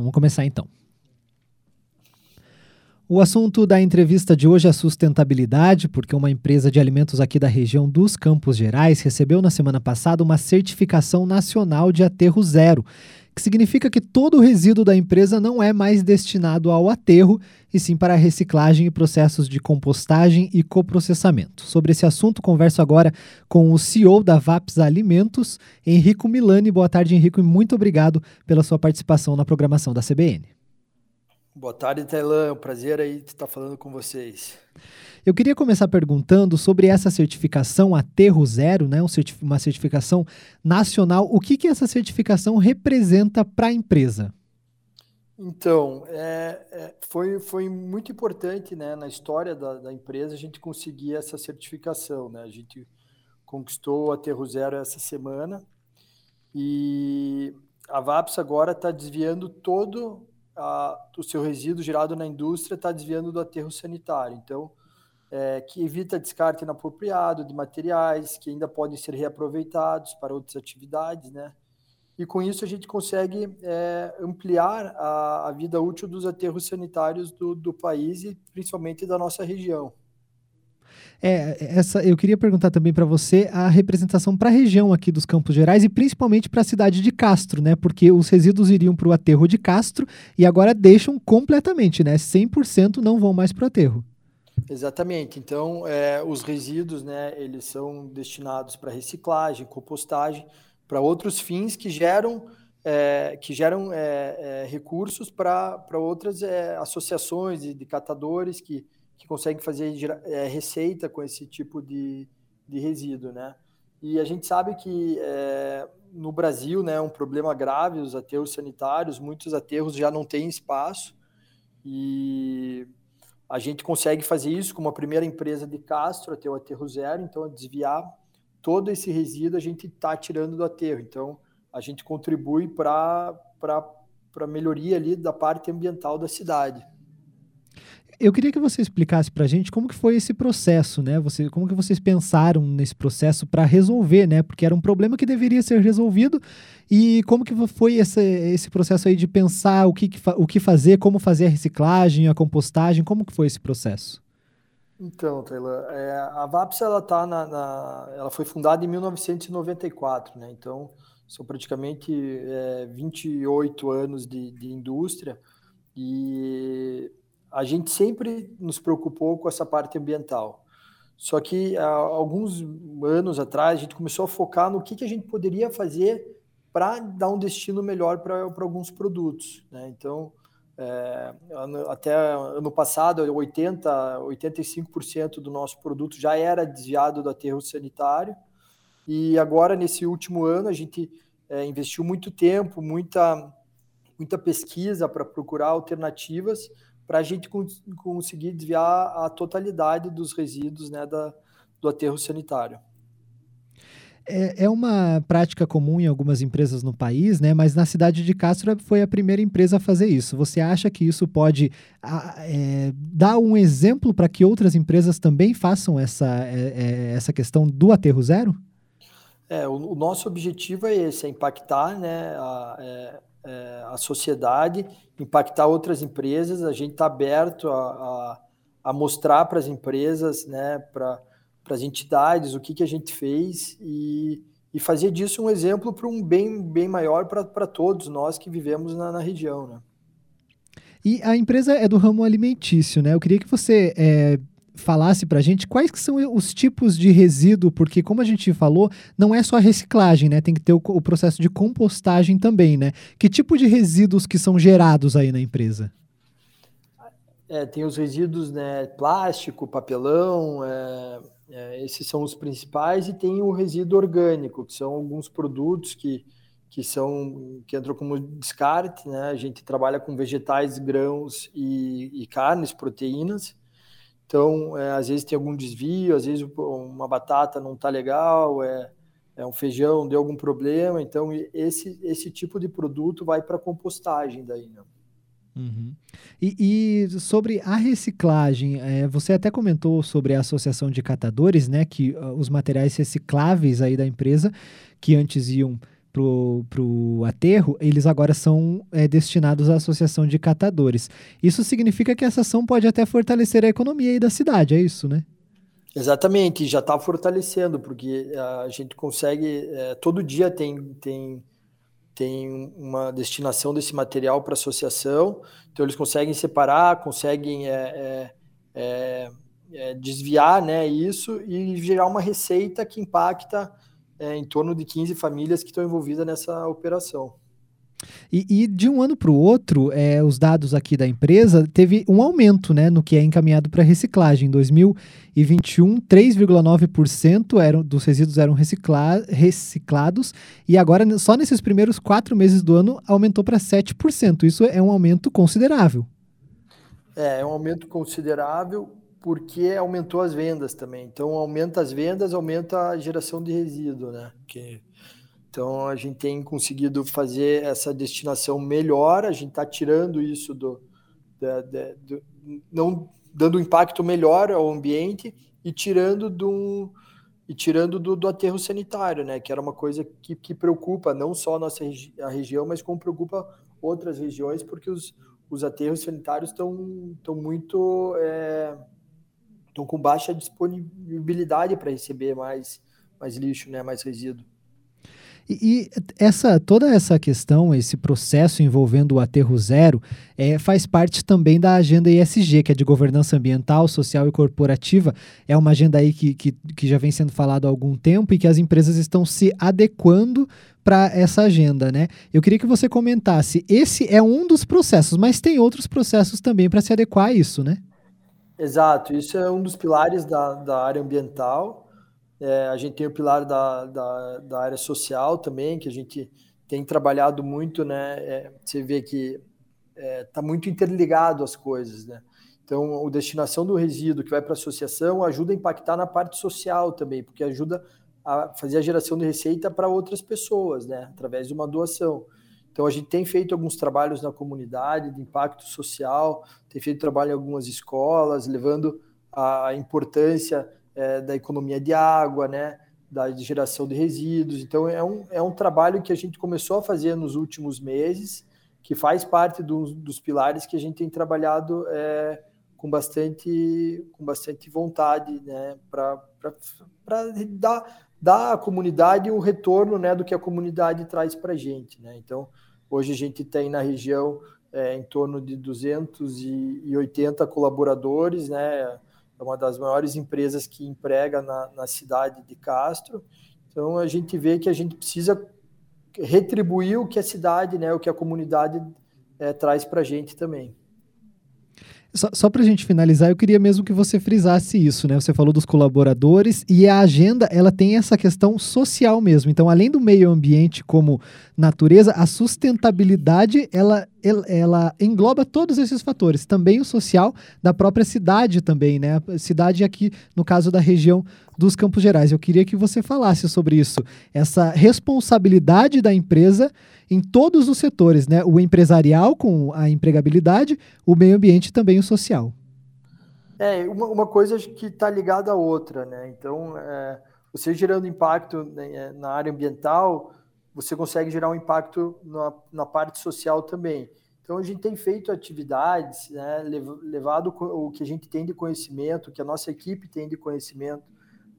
Vamos começar então. O assunto da entrevista de hoje é sustentabilidade, porque uma empresa de alimentos aqui da região dos Campos Gerais recebeu na semana passada uma certificação nacional de aterro zero, que significa que todo o resíduo da empresa não é mais destinado ao aterro, e sim para reciclagem e processos de compostagem e coprocessamento. Sobre esse assunto, converso agora com o CEO da VAPS Alimentos, Henrico Milani. Boa tarde, Henrico, e muito obrigado pela sua participação na programação da CBN. Boa tarde, Tailã. É um prazer aí estar falando com vocês. Eu queria começar perguntando sobre essa certificação Aterro Zero, né? uma certificação nacional. O que, que essa certificação representa para a empresa? Então, é, é, foi, foi muito importante né, na história da, da, empresa a gente conseguir essa certificação. Né? A gente conquistou o Aterro Zero essa semana e a VAPS agora está desviando todo a, o seu resíduo gerado na indústria está desviando do aterro sanitário. Então, é, que evita descarte inapropriado de materiais que ainda podem ser reaproveitados para outras atividades, né? E com isso a gente consegue é, ampliar a, a, vida útil dos aterros sanitários do, do país e principalmente da nossa região. É, essa, eu queria perguntar também para você a representação para a região aqui dos Campos Gerais e principalmente para a cidade de Castro, né? Porque os resíduos iriam para o aterro de Castro e agora deixam completamente, né? 100% não vão mais para o aterro. Exatamente. Então, é, os resíduos, né? Eles são destinados para reciclagem, compostagem, para outros fins que geram é, que geram é, é recursos para outras é, associações de, de catadores que que consegue fazer é, receita com esse tipo de, de resíduo, né? E a gente sabe que é, no Brasil, né, é um problema grave os aterros sanitários, muitos aterros já não têm espaço e a gente consegue fazer isso como a primeira empresa de Castro a ter o aterro zero, então desviar todo esse resíduo a gente está tirando do aterro, então a gente contribui para a melhoria ali da parte ambiental da cidade. Eu queria que você explicasse para a gente como que foi esse processo, né? Você, como que vocês pensaram nesse processo para resolver, né? Porque era um problema que deveria ser resolvido e como que foi esse, esse processo aí de pensar o que, o que fazer, como fazer a reciclagem, a compostagem, como que foi esse processo? Então, Taylor, é, a VAPS ela tá na, na, ela foi fundada em 1994, né? Então são praticamente é, 28 anos de, de indústria e a gente sempre nos preocupou com essa parte ambiental. Só que há alguns anos atrás a gente começou a focar no que, que a gente poderia fazer para dar um destino melhor para alguns produtos. Né? Então, é, até ano passado, 80, 85% do nosso produto já era desviado do aterro sanitário. E agora, nesse último ano, a gente é, investiu muito tempo, muita, muita pesquisa para procurar alternativas para a gente conseguir desviar a totalidade dos resíduos né, da, do aterro sanitário. É, é uma prática comum em algumas empresas no país, né? Mas na cidade de Castro foi a primeira empresa a fazer isso. Você acha que isso pode é, dar um exemplo para que outras empresas também façam essa, é, é, essa questão do aterro zero? É, o, o, nosso objetivo é esse, é impactar né, a, é, a sociedade, impactar outras empresas. A gente está aberto a, a, a mostrar para as empresas, né, para as entidades, o que, que a gente fez e, e fazer disso um exemplo para um bem, bem maior para todos nós que vivemos na, na região. Né? E a empresa é do ramo alimentício, né? Eu queria que você é, falasse para a gente quais que são os tipos de resíduo, porque como a gente falou, não é só a reciclagem, né? Tem que ter o, o, processo de compostagem também, né? Que tipo de resíduos que são gerados aí na empresa? É, tem os resíduos, né? Plástico, papelão, é, é, esses são os principais e tem o resíduo orgânico, que são alguns produtos que que são que entram como descarte, né? A gente trabalha com vegetais, grãos e, e carnes, proteínas então, é, às vezes tem algum desvio, às vezes uma batata não está legal, é, é, um feijão deu algum problema. Então, esse, esse tipo de produto vai para compostagem daí, né? Uhum. E, e, sobre a reciclagem, é, você até comentou sobre a associação de catadores, né? Que uh, os materiais recicláveis aí da empresa, que antes iam para o aterro, eles agora são é, destinados à Associação de Catadores. Isso significa que essa ação pode até fortalecer a economia da cidade, é isso, né? Exatamente, já está fortalecendo, porque a gente consegue, é, todo dia tem, tem, tem uma destinação desse material para associação, então eles conseguem separar, conseguem é, é, é é, desviar né, isso e gerar uma receita que impacta é, em torno de 15 famílias que estão envolvidas nessa operação. E, e de um ano para o outro, é, os dados aqui da empresa teve um aumento né, no que é encaminhado para reciclagem. Em 2021, 3,9% eram, dos resíduos eram recicla, reciclados e agora, só nesses primeiros quatro meses do ano, aumentou para 7%. Isso é um aumento considerável. É, é um aumento considerável porque aumentou as vendas também. Então, aumenta as vendas, aumenta a geração de resíduo, né? Que, então, a gente tem conseguido fazer essa destinação melhor, a gente está tirando isso do, da, da, do, não dando um impacto melhor ao ambiente e tirando do e tirando do, do aterro sanitário, né? Que era uma coisa que, que preocupa não só a nossa regi a região, mas como preocupa outras regiões, porque os, os aterros sanitários estão muito é, estão com baixa disponibilidade para receber mais, mais lixo, né, mais resíduo. E, essa toda essa questão, esse processo envolvendo o aterro zero, é, faz parte também da agenda ESG, que é de governança ambiental, social e corporativa. É uma agenda aí que, que, que já vem sendo falado há algum tempo e que as empresas estão se adequando para essa agenda, né? Eu queria que você comentasse. Esse é um dos processos, mas tem outros processos também para se adequar a isso, né? Exato, isso é um dos pilares da, da área ambiental. É, a gente tem o pilar da, da, da, área social também, que a gente tem trabalhado muito, né? É, você vê que está é, tá muito interligado as coisas, né? Então, a destinação do resíduo que vai para a associação ajuda a impactar na parte social também, porque ajuda a fazer a geração de receita para outras pessoas, né? Através de uma doação. Então, a gente tem feito alguns trabalhos na comunidade de impacto social, tem feito trabalho em algumas escolas, levando a importância é, da economia de água, né, da geração de resíduos. Então, é um, é um trabalho que a gente começou a fazer nos últimos meses, que faz parte do, dos pilares que a gente tem trabalhado é, com, bastante, com bastante vontade né, para dar, dar à comunidade o retorno né, do que a comunidade traz para a gente. Né? Então, hoje a gente tem na região é, em torno de 280 colaboradores, né? É uma das maiores empresas que emprega na, na cidade de Castro. Então a gente vê que a gente precisa retribuir o que a cidade, né, o que a comunidade é, traz para a gente também. Só, só para a gente finalizar, eu queria mesmo que você frisasse isso, né? Você falou dos colaboradores e a agenda ela tem essa questão social mesmo. Então, além do meio ambiente como natureza, a sustentabilidade ela, ela, engloba todos esses fatores, também o social da própria cidade também, né? A cidade aqui, no caso da região dos Campos Gerais. Eu queria que você falasse sobre isso, essa responsabilidade da empresa em todos os setores, né? O empresarial com a empregabilidade, o meio ambiente e também o social. É, uma, uma coisa que está ligada à outra, né? Então, é, você gerando impacto né, na área ambiental, você consegue gerar um impacto na, na parte social também. Então, a gente tem feito atividades, né, levado o que a gente tem de conhecimento, que a nossa equipe tem de conhecimento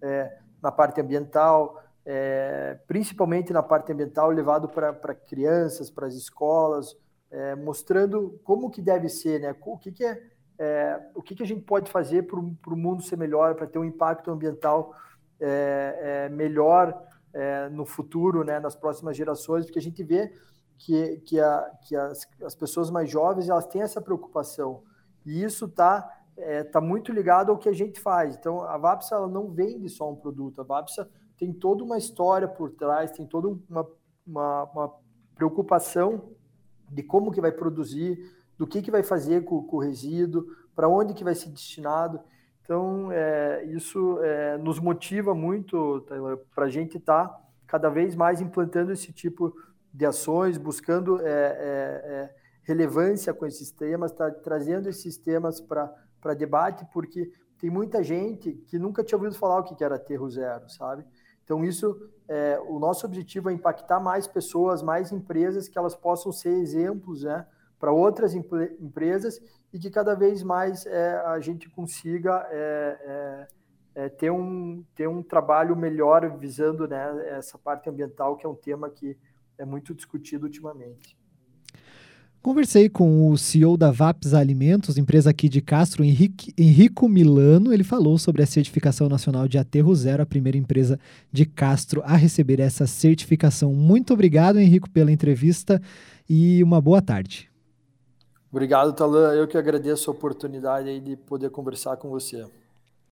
é, na parte ambiental, é, principalmente na parte ambiental, levado para crianças, para as escolas, é, mostrando como que deve ser, né? O que, que é, é o que, que a gente pode fazer para o mundo ser melhor, para ter um impacto ambiental é, é, melhor é, no futuro, né? Nas próximas gerações, porque a gente vê que, que, a, que as, as pessoas mais jovens elas têm essa preocupação e isso está é, tá muito ligado ao que a gente faz. Então, a Vapsa ela não vende só um produto, a Vapsa tem toda uma história por trás, tem toda uma, uma, uma preocupação de como que vai produzir, do que, que vai fazer com, com o resíduo, para onde que vai ser destinado. Então, é, isso é, nos motiva muito para a gente estar tá cada vez mais implantando esse tipo de ações, buscando é, é, é relevância com esses temas, tá, trazendo esses temas para debate, porque tem muita gente que nunca tinha ouvido falar o que era aterro zero, sabe? Então, isso, é, o nosso objetivo é impactar mais pessoas, mais empresas, que elas possam ser exemplos né, para outras empresas e que cada vez mais é, a gente consiga é, é, é, ter, um, ter um trabalho melhor visando né, essa parte ambiental, que é um tema que é muito discutido ultimamente. Conversei com o CEO da VAPS Alimentos, empresa aqui de Castro, Henrique, Henrico Milano. Ele falou sobre a certificação nacional de Aterro Zero, a primeira empresa de Castro a receber essa certificação. Muito obrigado, Henrico, pela entrevista e uma boa tarde. Obrigado, Talan. Eu que agradeço a oportunidade de poder conversar com você.